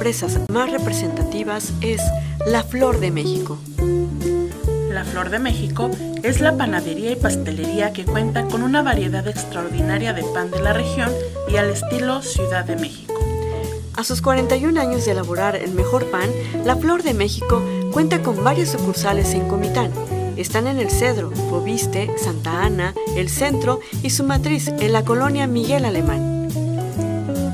empresas más representativas es La Flor de México. La Flor de México es la panadería y pastelería que cuenta con una variedad extraordinaria de pan de la región y al estilo Ciudad de México. A sus 41 años de elaborar el mejor pan, La Flor de México cuenta con varias sucursales en Comitán. Están en El Cedro, Fobiste, Santa Ana, El Centro y su matriz en la colonia Miguel Alemán.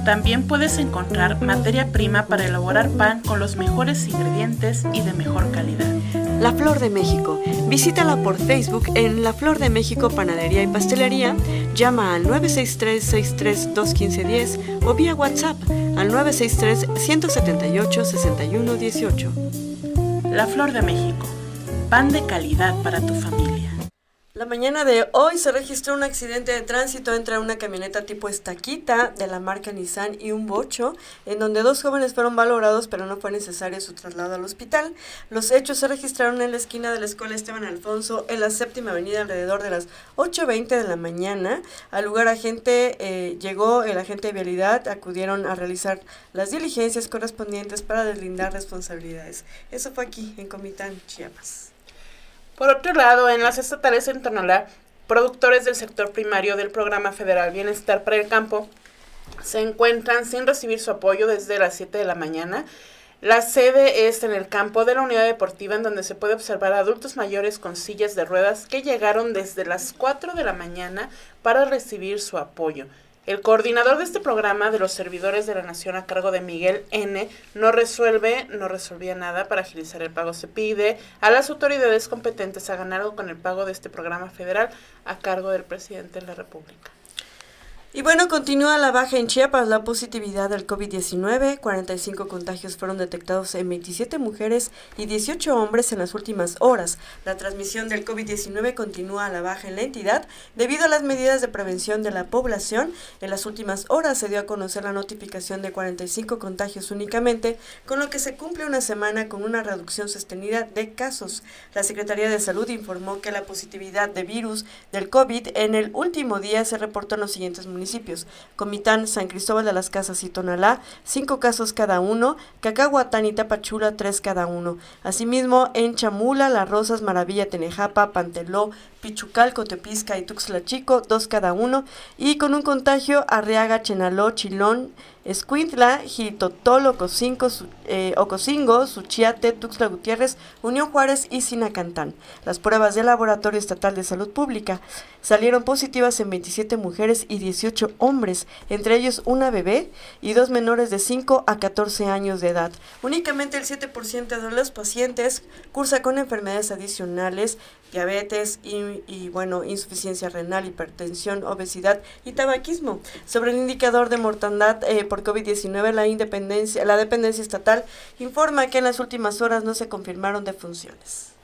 También puedes encontrar materia prima para elaborar pan con los mejores ingredientes y de mejor calidad. La Flor de México. Visítala por Facebook en La Flor de México Panadería y Pastelería. Llama al 963-63-21510 o vía WhatsApp al 963-178-6118. La Flor de México. Pan de calidad para tu familia. La mañana de hoy se registró un accidente de tránsito entre una camioneta tipo estaquita de la marca Nissan y un bocho, en donde dos jóvenes fueron valorados, pero no fue necesario su traslado al hospital. Los hechos se registraron en la esquina de la escuela Esteban Alfonso, en la séptima avenida, alrededor de las 8.20 de la mañana. Al lugar agente eh, llegó el agente de vialidad, acudieron a realizar las diligencias correspondientes para deslindar responsabilidades. Eso fue aquí, en Comitán, Chiapas. Por otro lado, en las estatales en Tonalá, productores del sector primario del programa federal Bienestar para el Campo se encuentran sin recibir su apoyo desde las 7 de la mañana. La sede es en el campo de la unidad deportiva en donde se puede observar adultos mayores con sillas de ruedas que llegaron desde las 4 de la mañana para recibir su apoyo. El coordinador de este programa de los servidores de la Nación a cargo de Miguel N. no resuelve, no resolvía nada para agilizar el pago. Se pide a las autoridades competentes hagan algo con el pago de este programa federal a cargo del presidente de la República. Y bueno, continúa la baja en Chiapas la positividad del COVID-19. 45 contagios fueron detectados en 27 mujeres y 18 hombres en las últimas horas. La transmisión del COVID-19 continúa a la baja en la entidad debido a las medidas de prevención de la población. En las últimas horas se dio a conocer la notificación de 45 contagios únicamente, con lo que se cumple una semana con una reducción sostenida de casos. La Secretaría de Salud informó que la positividad de virus del COVID en el último día se reportó en los siguientes municipios municipios, Comitán, San Cristóbal de las Casas y Tonalá, cinco casos cada uno, Cacahuatán y Tapachula, tres cada uno. Asimismo, en Chamula, Las Rosas, Maravilla, Tenejapa, Panteló, Pichucal, Cotepisca y Tuxtla Chico, dos cada uno, y con un contagio Arriaga, Chenaló, Chilón, Escuintla, Jitotol, Ocosingo, eh, Ocosingo, Suchiate, Tuxtla Gutiérrez, Unión Juárez y Sinacantán. Las pruebas del Laboratorio Estatal de Salud Pública salieron positivas en 27 mujeres y 18 hombres, entre ellos una bebé y dos menores de 5 a 14 años de edad. Únicamente el 7% de los pacientes cursa con enfermedades adicionales diabetes y, bueno, insuficiencia renal, hipertensión, obesidad y tabaquismo. Sobre el indicador de mortandad eh, por COVID-19, la independencia, la dependencia estatal informa que en las últimas horas no se confirmaron defunciones.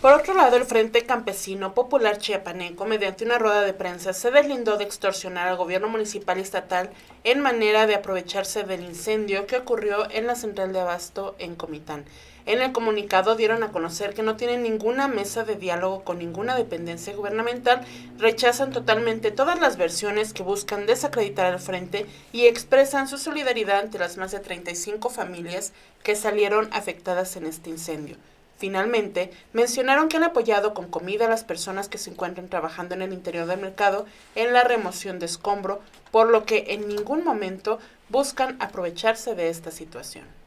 Por otro lado, el Frente Campesino Popular Chiapaneco, mediante una rueda de prensa, se deslindó de extorsionar al gobierno municipal y estatal en manera de aprovecharse del incendio que ocurrió en la central de abasto en Comitán. En el comunicado dieron a conocer que no tienen ninguna mesa de diálogo con ninguna dependencia gubernamental, rechazan totalmente todas las versiones que buscan desacreditar al frente y expresan su solidaridad ante las más de 35 familias que salieron afectadas en este incendio. Finalmente, mencionaron que han apoyado con comida a las personas que se encuentran trabajando en el interior del mercado en la remoción de escombro, por lo que en ningún momento buscan aprovecharse de esta situación.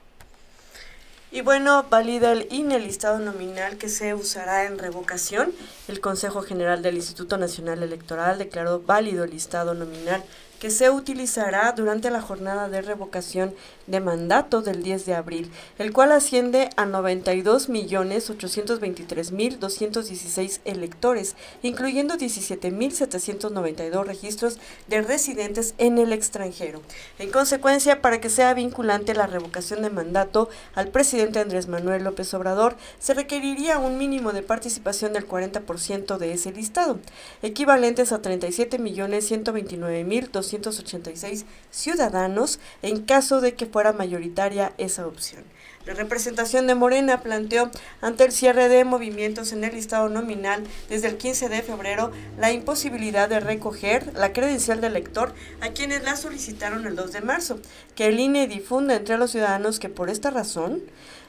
Y bueno, valida el INE el listado nominal que se usará en revocación. El Consejo General del Instituto Nacional Electoral declaró válido el listado nominal que se utilizará durante la jornada de revocación de mandato del 10 de abril, el cual asciende a 92.823.216 electores, incluyendo 17.792 registros de residentes en el extranjero. En consecuencia, para que sea vinculante la revocación de mandato al presidente Andrés Manuel López Obrador, se requeriría un mínimo de participación del 40% de ese listado, equivalentes a 37.129.200 286 ciudadanos en caso de que fuera mayoritaria esa opción. La representación de Morena planteó ante el cierre de movimientos en el listado nominal desde el 15 de febrero la imposibilidad de recoger la credencial del elector a quienes la solicitaron el 2 de marzo, que el INE difunda entre los ciudadanos que por esta razón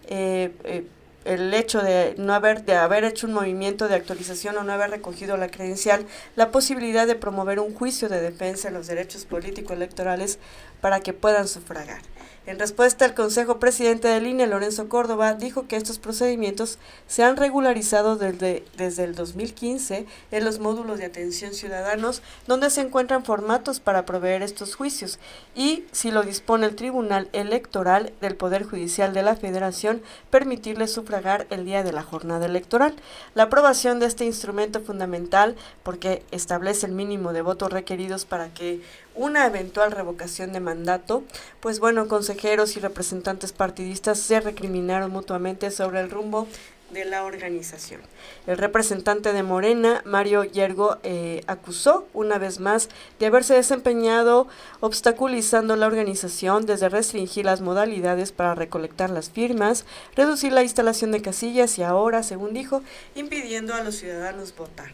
eh, eh, el hecho de no haber de haber hecho un movimiento de actualización o no haber recogido la credencial, la posibilidad de promover un juicio de defensa de los derechos políticos electorales para que puedan sufragar. En respuesta, el Consejo Presidente del INE, Lorenzo Córdoba, dijo que estos procedimientos se han regularizado desde, desde el 2015 en los módulos de atención ciudadanos, donde se encuentran formatos para proveer estos juicios y, si lo dispone el Tribunal Electoral del Poder Judicial de la Federación, permitirle sufragar el día de la jornada electoral. La aprobación de este instrumento fundamental, porque establece el mínimo de votos requeridos para que una eventual revocación de mandato, pues bueno, consejeros y representantes partidistas se recriminaron mutuamente sobre el rumbo de la organización. El representante de Morena, Mario Yergo, eh, acusó una vez más de haberse desempeñado obstaculizando la organización desde restringir las modalidades para recolectar las firmas, reducir la instalación de casillas y ahora, según dijo, impidiendo a los ciudadanos votar.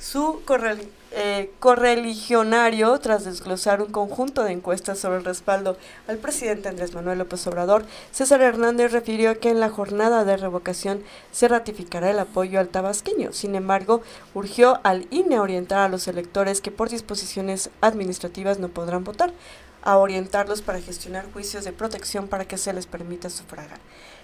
Su eh, correligionario, tras desglosar un conjunto de encuestas sobre el respaldo al presidente Andrés Manuel López Obrador, César Hernández refirió que en la jornada de revocación se ratificará el apoyo al tabasqueño. Sin embargo, urgió al INE orientar a los electores que por disposiciones administrativas no podrán votar, a orientarlos para gestionar juicios de protección para que se les permita sufragar.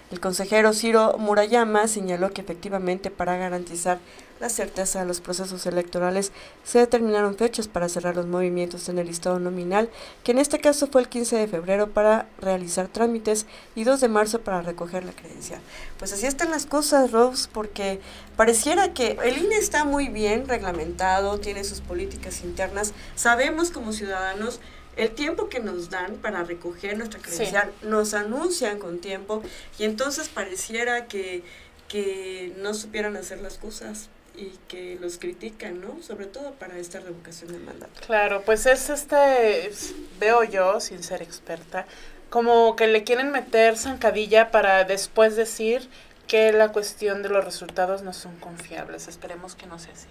El consejero Ciro Murayama señaló que efectivamente para garantizar la certeza de los procesos electorales se determinaron fechas para cerrar los movimientos en el listado nominal, que en este caso fue el 15 de febrero para realizar trámites y 2 de marzo para recoger la credencial. Pues así están las cosas, Rose, porque pareciera que el INE está muy bien reglamentado, tiene sus políticas internas, sabemos como ciudadanos el tiempo que nos dan para recoger nuestra credencial, nos anuncian con tiempo y entonces pareciera que, que no supieran hacer las cosas y que los critican, ¿no? Sobre todo para esta revocación del mandato. Claro, pues es este, veo yo, sin ser experta, como que le quieren meter zancadilla para después decir que la cuestión de los resultados no son confiables. Esperemos que no sea así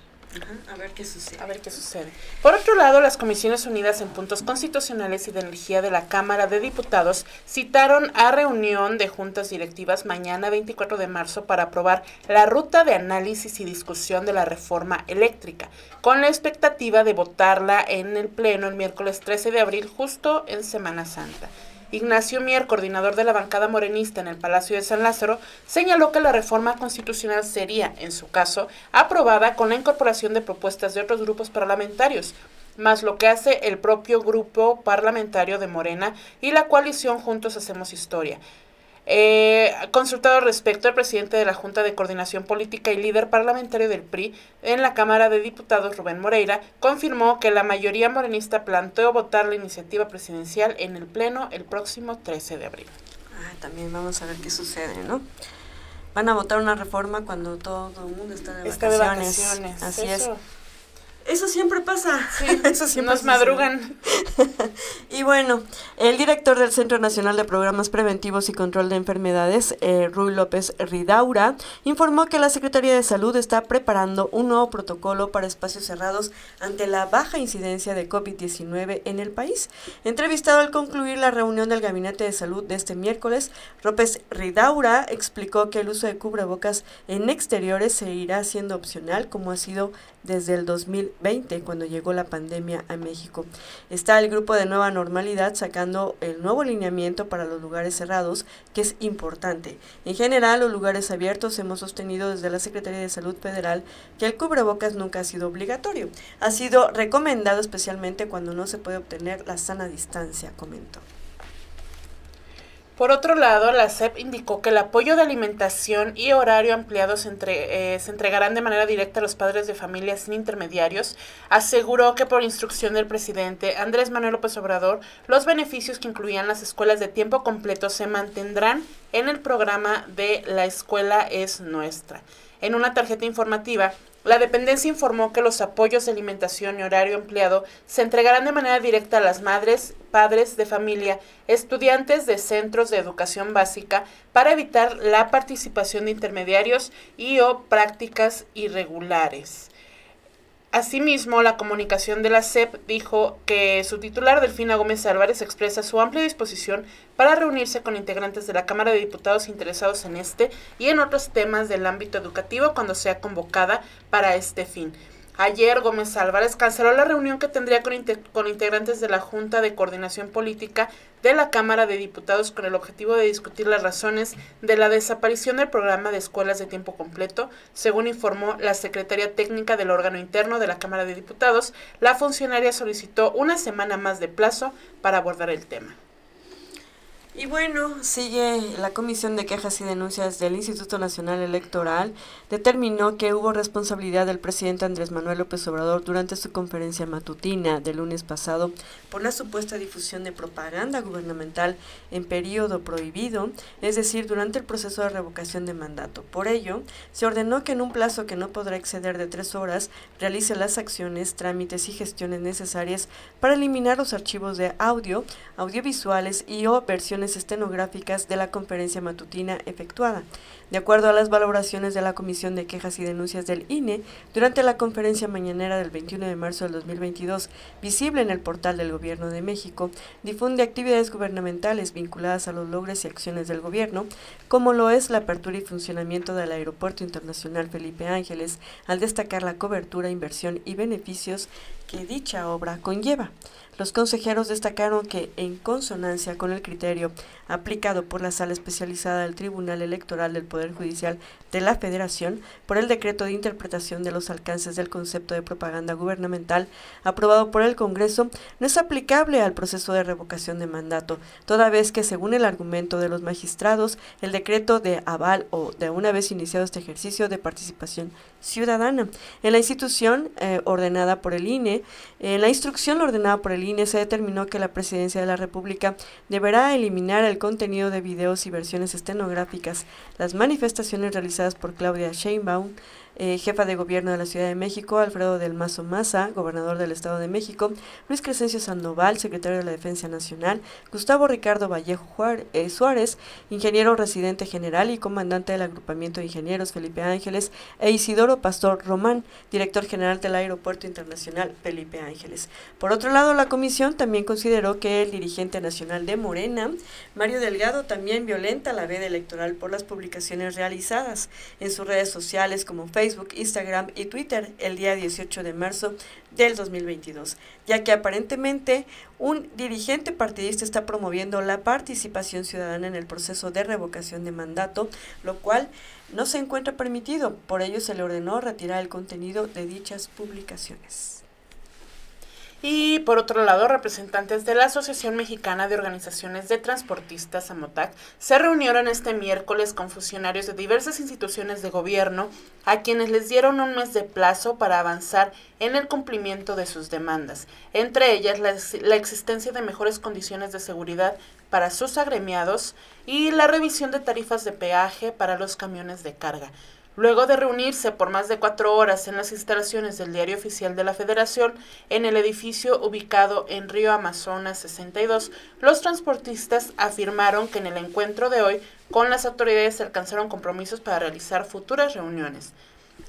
a ver qué sucede. Por otro lado, las Comisiones Unidas en Puntos Constitucionales y de Energía de la Cámara de Diputados citaron a reunión de juntas directivas mañana 24 de marzo para aprobar la ruta de análisis y discusión de la reforma eléctrica, con la expectativa de votarla en el Pleno el miércoles 13 de abril, justo en Semana Santa. Ignacio Mier, coordinador de la bancada morenista en el Palacio de San Lázaro, señaló que la reforma constitucional sería, en su caso, aprobada con la incorporación de propuestas de otros grupos parlamentarios, más lo que hace el propio grupo parlamentario de Morena y la coalición Juntos Hacemos Historia. Eh, consultado respecto al presidente de la Junta de Coordinación Política y líder parlamentario del PRI en la Cámara de Diputados, Rubén Moreira, confirmó que la mayoría morenista planteó votar la iniciativa presidencial en el Pleno el próximo 13 de abril. Ah, también vamos a ver qué sucede, ¿no? Van a votar una reforma cuando todo el mundo está de vacaciones. Así es. Eso siempre pasa. Eso siempre Nos madrugan. y bueno, el director del Centro Nacional de Programas Preventivos y Control de Enfermedades, eh, Rui López Ridaura, informó que la Secretaría de Salud está preparando un nuevo protocolo para espacios cerrados ante la baja incidencia de COVID-19 en el país. Entrevistado al concluir la reunión del Gabinete de Salud de este miércoles, López Ridaura explicó que el uso de cubrebocas en exteriores se irá haciendo opcional, como ha sido desde el 2020, cuando llegó la pandemia a México. Está el grupo de Nueva Normalidad sacando el nuevo lineamiento para los lugares cerrados, que es importante. En general, los lugares abiertos hemos sostenido desde la Secretaría de Salud Federal que el cubrebocas nunca ha sido obligatorio. Ha sido recomendado especialmente cuando no se puede obtener la sana distancia, comentó. Por otro lado, la SEP indicó que el apoyo de alimentación y horario ampliado se, eh, se, entregarán de manera directa a los padres de familias sin intermediarios. Aseguró que por instrucción del presidente Andrés Manuel López Obrador, los beneficios que incluían las escuelas de tiempo completo se mantendrán en el programa de La Escuela es Nuestra. En una tarjeta informativa, La dependencia informó que los apoyos de alimentación y horario empleado se entregarán de manera directa a las madres, padres de familia, estudiantes de centros de educación básica para evitar la participación de intermediarios y o prácticas irregulares. Asimismo, la comunicación de la CEP dijo que su titular, Delfina Gómez Álvarez, expresa su amplia disposición para reunirse con integrantes de la Cámara de Diputados interesados en este y en otros temas del ámbito educativo cuando sea convocada para este fin. Ayer Gómez Álvarez canceló la reunión que tendría con, con, integrantes de la Junta de Coordinación Política de la Cámara de Diputados con el objetivo de discutir las razones de la desaparición del programa de escuelas de tiempo completo. Según informó la Secretaría Técnica del órgano interno de la Cámara de Diputados, la funcionaria solicitó una semana más de plazo para abordar el tema. Y bueno, sigue la Comisión de Quejas y Denuncias del Instituto Nacional Electoral. Determinó que hubo responsabilidad del presidente Andrés Manuel López Obrador durante su conferencia matutina del lunes pasado por la supuesta difusión de propaganda gubernamental en periodo prohibido, es decir, durante el proceso de revocación de mandato. Por ello, se ordenó que en un plazo que no podrá exceder de tres horas realice las acciones, trámites y gestiones necesarias para eliminar los archivos de audio, audiovisuales y o versiones estenográficas de la conferencia matutina efectuada. De acuerdo a las valoraciones de la Comisión de Quejas y Denuncias del INE, durante la conferencia mañanera del 21 de marzo del 2022, visible en el portal del Gobierno de México, difunde actividades gubernamentales vinculadas a los logros y acciones del gobierno, como lo es la apertura y funcionamiento del Aeropuerto Internacional Felipe Ángeles, al destacar la cobertura, inversión y beneficios que dicha obra conlleva. Los consejeros destacaron que, en consonancia con el criterio aplicado por la Sala Especializada del Tribunal Electoral del Poder Judicial de la Federación por el decreto de interpretación de los alcances del concepto de propaganda gubernamental aprobado por el Congreso, no es aplicable al proceso de revocación de mandato, toda vez que, según el argumento de los magistrados, el decreto de aval o de una vez iniciado este ejercicio de participación ciudadana. En la institución eh, ordenada por el INE, en la instrucción ordenada por el INE se determinó que la Presidencia de la República deberá eliminar el contenido de videos y versiones estenográficas. Las manifestaciones realizadas por Claudia Sheinbaum eh, jefa de gobierno de la Ciudad de México, Alfredo del Mazo Maza, gobernador del Estado de México, Luis Crescencio Sandoval, secretario de la Defensa Nacional, Gustavo Ricardo Vallejo eh, Suárez, ingeniero residente general y comandante del agrupamiento de ingenieros Felipe Ángeles, e Isidoro Pastor Román, director general del Aeropuerto Internacional Felipe Ángeles. Por otro lado, la comisión también consideró que el dirigente nacional de Morena, Mario Delgado, también violenta la veda electoral por las publicaciones realizadas en sus redes sociales como Facebook, Facebook, Instagram y Twitter el día 18 de marzo del 2022, ya que aparentemente un dirigente partidista está promoviendo la participación ciudadana en el proceso de revocación de mandato, lo cual no se encuentra permitido. Por ello se le ordenó retirar el contenido de dichas publicaciones. Y por otro lado, representantes de la Asociación Mexicana de Organizaciones de Transportistas, AMOTAC, se reunieron este miércoles con funcionarios de diversas instituciones de gobierno a quienes les dieron un mes de plazo para avanzar en el cumplimiento de sus demandas, entre ellas la, la existencia de mejores condiciones de seguridad para sus agremiados y la revisión de tarifas de peaje para los camiones de carga. Luego de reunirse por más de cuatro horas en las instalaciones del Diario Oficial de la Federación, en el edificio ubicado en Río Amazonas 62, los transportistas afirmaron que en el encuentro de hoy con las autoridades se alcanzaron compromisos para realizar futuras reuniones.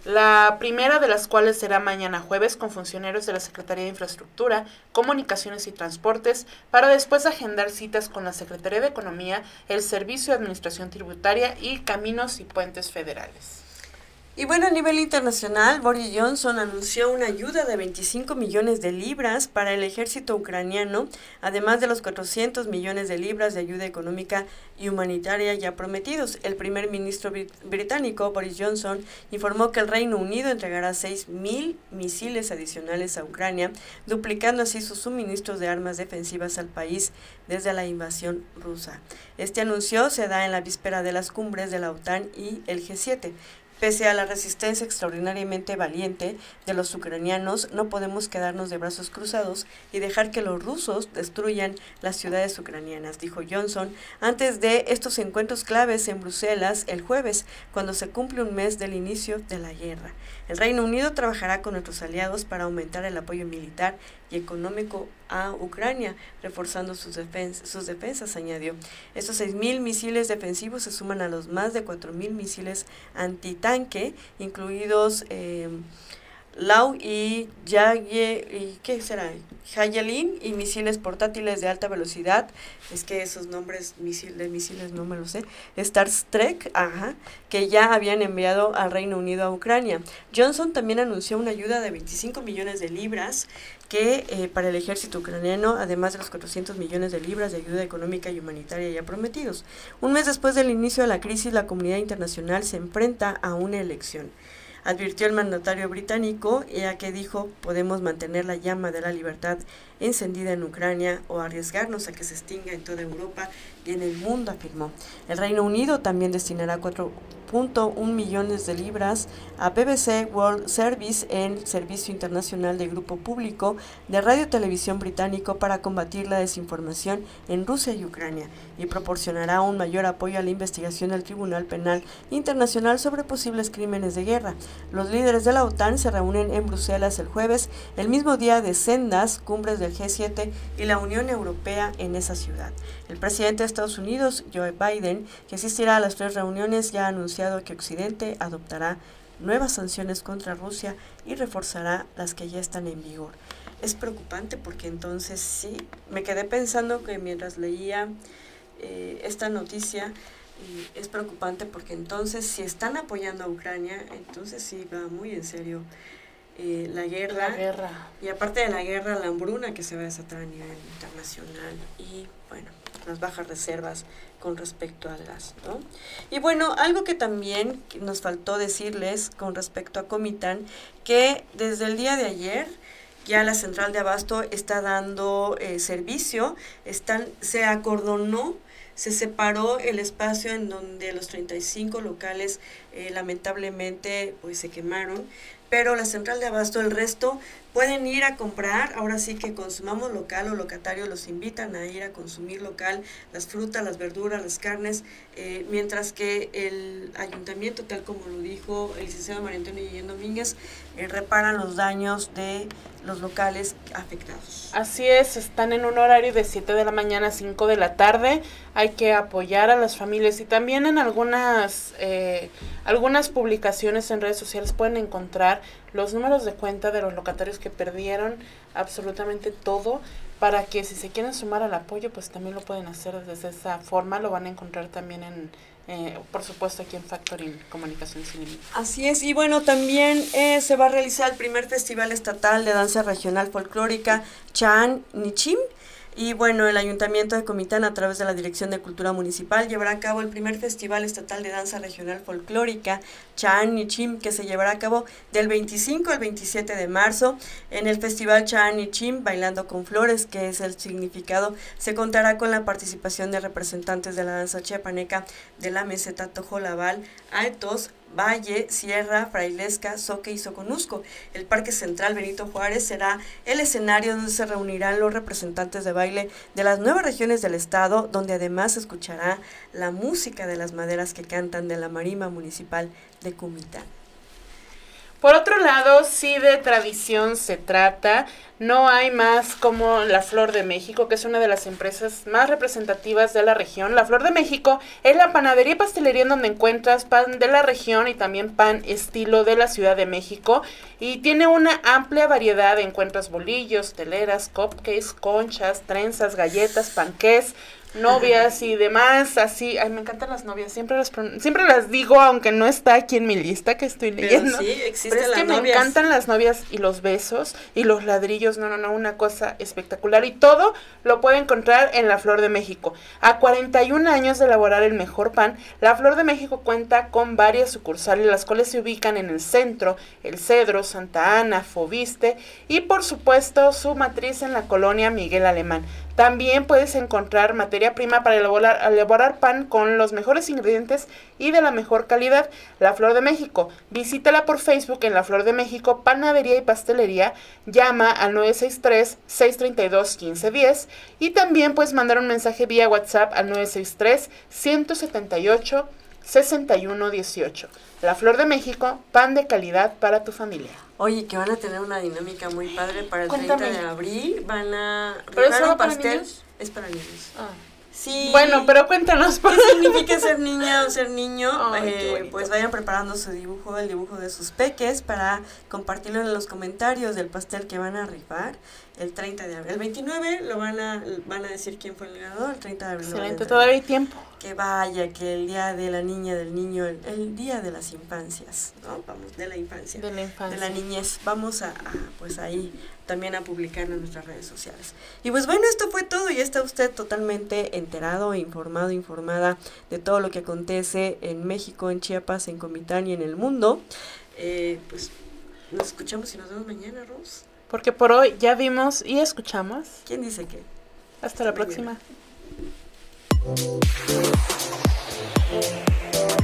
La primera de las cuales será mañana jueves con funcionarios de la Secretaría de Infraestructura, Comunicaciones y Transportes, para después agendar citas con la Secretaría de Economía, el Servicio de Administración Tributaria y Caminos y Puentes Federales. Y bueno, a nivel internacional, Boris Johnson anunció una ayuda de 25 millones de libras para el ejército ucraniano, además de los 400 millones de libras de ayuda económica y humanitaria ya prometidos. El primer ministro británico, Boris Johnson, informó que el Reino Unido entregará 6.000 misiles adicionales a Ucrania, duplicando así sus suministros de armas defensivas al país desde la invasión rusa. Este anuncio se da en la víspera de las cumbres de la OTAN y el G7. Pese a la resistencia extraordinariamente valiente de los ucranianos, no podemos quedarnos de brazos cruzados y dejar que los rusos destruyan las ciudades ucranianas, dijo Johnson antes de estos encuentros claves en Bruselas el jueves, cuando se cumple un mes del inicio de la guerra. El Reino Unido trabajará con nuestros aliados para aumentar el apoyo militar y económico a Ucrania, reforzando sus, defensas, sus defensas, añadió. Estos 6.000 misiles defensivos se suman a los más de 4.000 misiles antitanque, incluidos... Eh, Lau y Yaye, y ¿qué será? Hayalin y misiles portátiles de alta velocidad. Es que esos nombres misil, de misiles no me los sé. Star Trek, ajá, que ya habían enviado al Reino Unido a Ucrania. Johnson también anunció una ayuda de 25 millones de libras que eh, para el ejército ucraniano, además de los 400 millones de libras de ayuda económica y humanitaria ya prometidos. Un mes después del inicio de la crisis, la comunidad internacional se enfrenta a una elección advirtió el mandatario británico, ya que dijo podemos mantener la llama de la libertad encendida en Ucrania o arriesgarnos a que se extinga en toda Europa y en el mundo, afirmó. El Reino Unido también destinará 4.1 millones de libras a BBC World Service en servicio internacional de grupo público de radio y televisión británico para combatir la desinformación en Rusia y Ucrania y proporcionará un mayor apoyo a la investigación del Tribunal Penal Internacional sobre posibles crímenes de guerra. Los líderes de la OTAN se reúnen en Bruselas el jueves, el mismo día de sendas cumbres de G7 y la Unión Europea en esa ciudad. El presidente de Estados Unidos, Joe Biden, que asistirá a las tres reuniones, ya ha anunciado que Occidente adoptará nuevas sanciones contra Rusia y reforzará las que ya están en vigor. Es preocupante porque entonces sí, me quedé pensando que mientras leía eh, esta noticia, es preocupante porque entonces si están apoyando a Ucrania, entonces sí va muy en serio eh, la, guerra, guerra. Y aparte de la guerra, la hambruna que se va a desatar a nivel internacional y, bueno, las bajas reservas con respecto al gas, ¿no? Y bueno, algo que también nos faltó decirles con respecto a Comitán, que desde el día de ayer ya la central de abasto está dando eh, servicio, están, se acordonó se separó el espacio en donde los 35 locales eh, lamentablemente pues se quemaron pero la central de abasto, el resto pueden ir a comprar, ahora sí que consumamos local o locatario los invitan a ir a consumir local las frutas, las verduras, las carnes, eh, mientras que el ayuntamiento, tal como lo dijo el licenciado María Antonio Guillén Domínguez, eh, reparan los daños de los locales afectados. Así es, están en un horario de 7 de la mañana a 5 de la tarde, hay que apoyar a las familias y también en algunas, eh, algunas publicaciones en redes sociales pueden encontrar los números de cuenta de los locatarios que perdieron absolutamente todo para que si se quieren sumar al apoyo, pues también lo pueden hacer desde esa forma, lo van a encontrar también en, eh, por supuesto aquí en Factoring Comunicación Sin Así es, y bueno, también eh, se va a realizar el primer Festival Estatal de Danza Regional Folclórica Chan Nichim, y bueno, el Ayuntamiento de Comitán, a través de la Dirección de Cultura Municipal, llevará a cabo el primer Festival Estatal de Danza Regional Folclórica, Chan Nichim, que se llevará a cabo del 25 al 27 de marzo. En el Festival Chan Nichim, Bailando con Flores, que es el significado, se contará con la participación de representantes de la danza chiapaneca de la meseta Tojolabal, Altos, Valle, Sierra, Frailesca, Soque y Soconusco. El Parque Central Benito Juárez será el escenario donde se reunirán los representantes de baile de las nuevas regiones del estado, donde además se escuchará la música de las maderas que cantan de la Marima Municipal de Cumitán. Por otro lado, si de tradición se trata, no hay más como la Flor de México, que es una de las empresas más representativas de la región. La Flor de México es la panadería y pastelería en donde encuentras pan de la región y también pan estilo de la Ciudad de México. Y tiene una amplia variedad, encuentras bolillos, teleras, cupcakes, conchas, trenzas, galletas, panqués, novias y demás, así, ay, me encantan las novias, siempre las siempre las digo, aunque no está aquí en mi lista que estoy leyendo. Pero sí, existen es que me encantan las novias y los besos y los ladrillos, no, no, no, una cosa espectacular y todo lo puede encontrar en la Flor de México. A 41 años de elaborar el mejor pan, la Flor de México cuenta con varias sucursales, las cuales se ubican en el centro, El Cedro, Santa Ana, Fobiste y por supuesto su matriz en la colonia Miguel Alemán. También puedes encontrar materia prima para elaborar, pan con los mejores ingredientes y de la mejor calidad. La Flor de México. Visítala por Facebook en La Flor de México, Panadería y Pastelería. Llama al 963-632-1510 y también puedes mandar un mensaje vía WhatsApp al 963-178. 6118. La Flor de México, pan de calidad para tu familia. Oye, que van a tener una dinámica muy padre para el Cuéntame. 30 de abril. Van a ¿Pero solo un para pastel. niños? Es para niños. Ah. Sí. Bueno, pero cuéntanos. ¿Qué significa ser niña o ser niño? Eh, pues vayan preparando su dibujo, el dibujo de sus peques para compartirlo en los comentarios del pastel que van a rifar el 30 de abril. El 29 lo van a van a decir quién fue el ganador, el 30 de abril. Excelente, todavía hay tiempo. Que vaya, que el día de la niña, del niño, el, el día de las infancias, ¿no? Vamos, de la infancia. De la infancia. de la niñez. Vamos a, a, pues ahí también a publicarlo en nuestras redes sociales. Y pues bueno, esto fue todo. Ya está usted totalmente enterado, informado, informada de todo lo que acontece en México, en Chiapas, en Comitán y en el mundo. Eh, pues nos escuchamos y nos vemos mañana, Rose. Porque por hoy ya vimos y escuchamos. ¿Quién dice qué? Hasta la mañana. próxima.